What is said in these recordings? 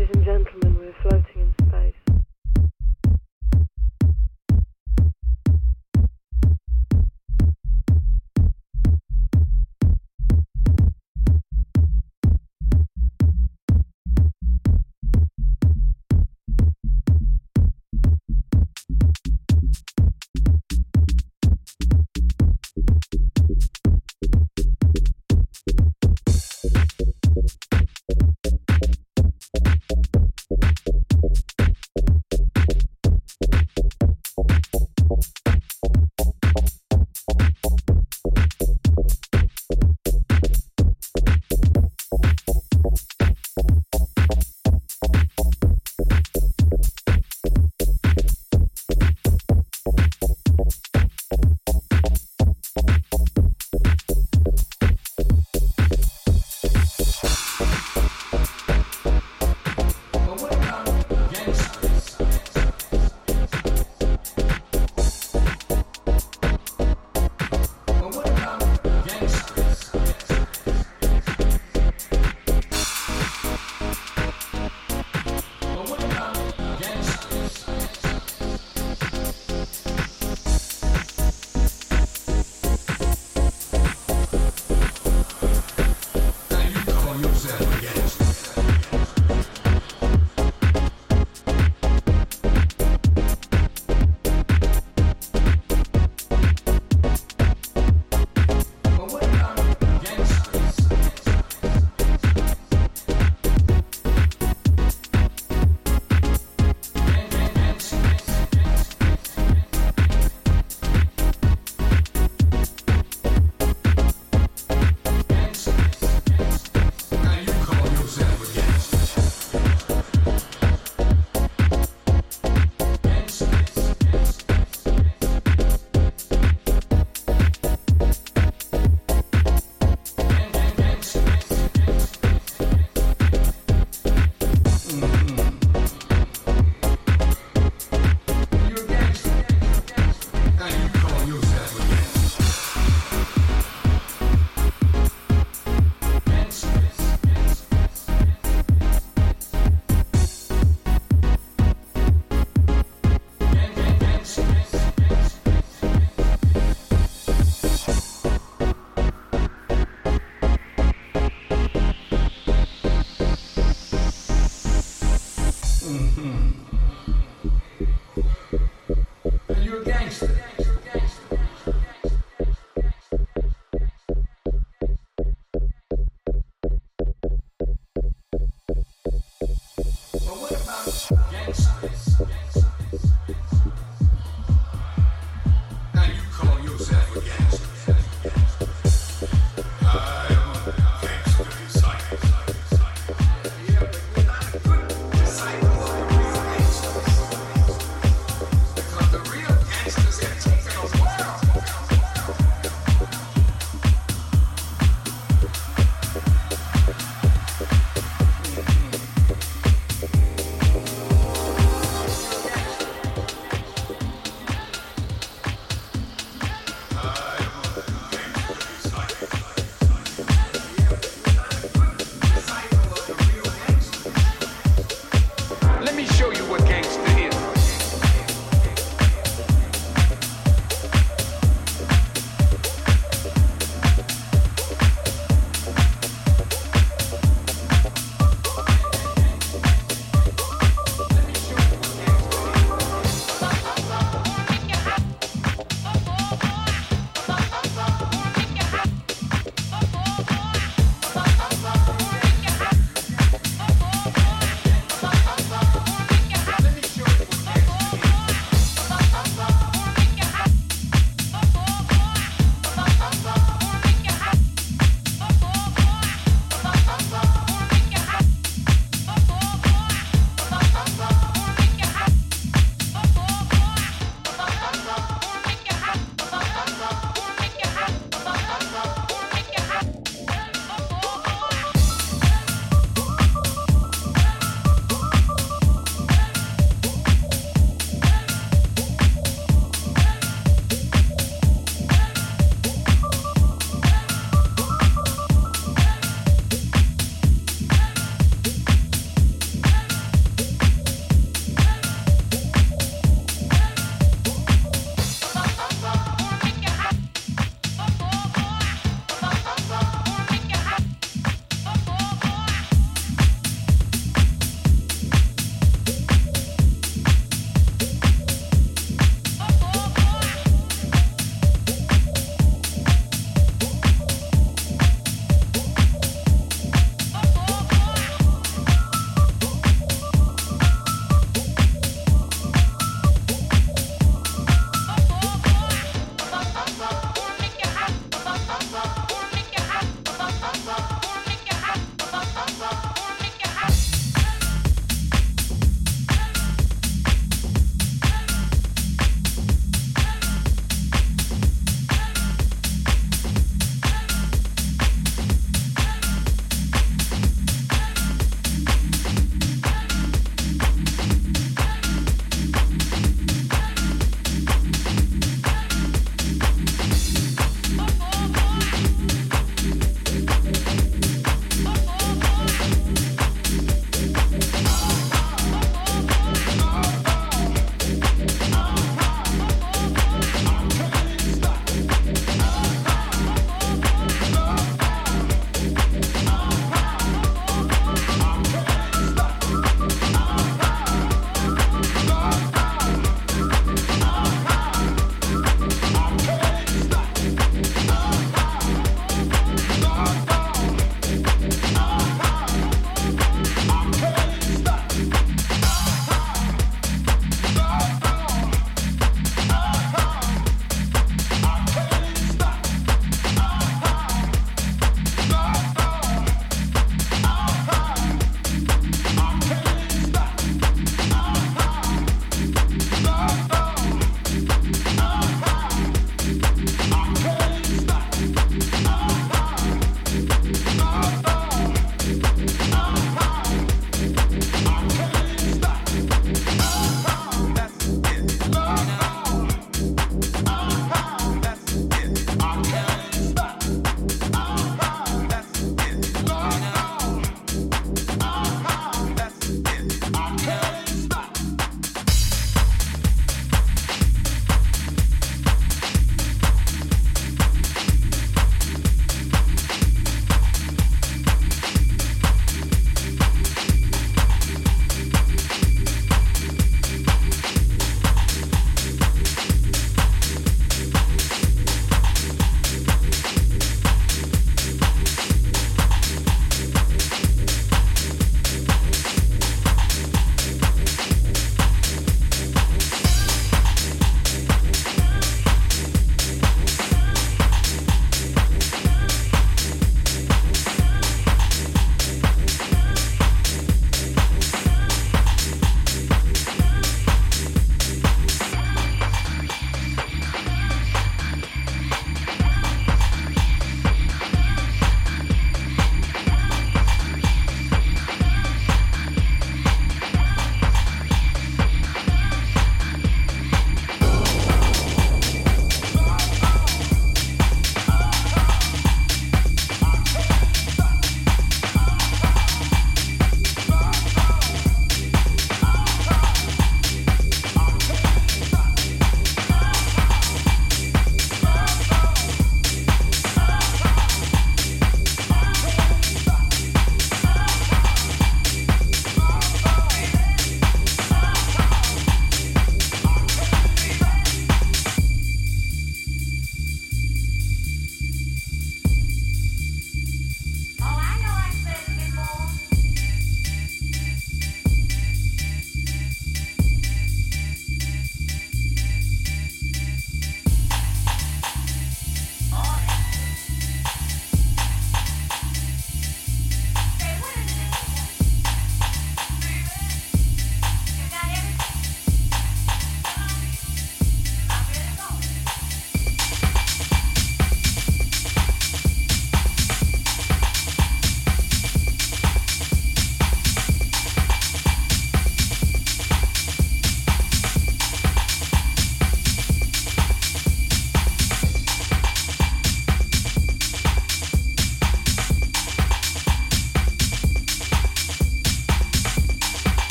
Ladies and gentlemen, we're floating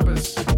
one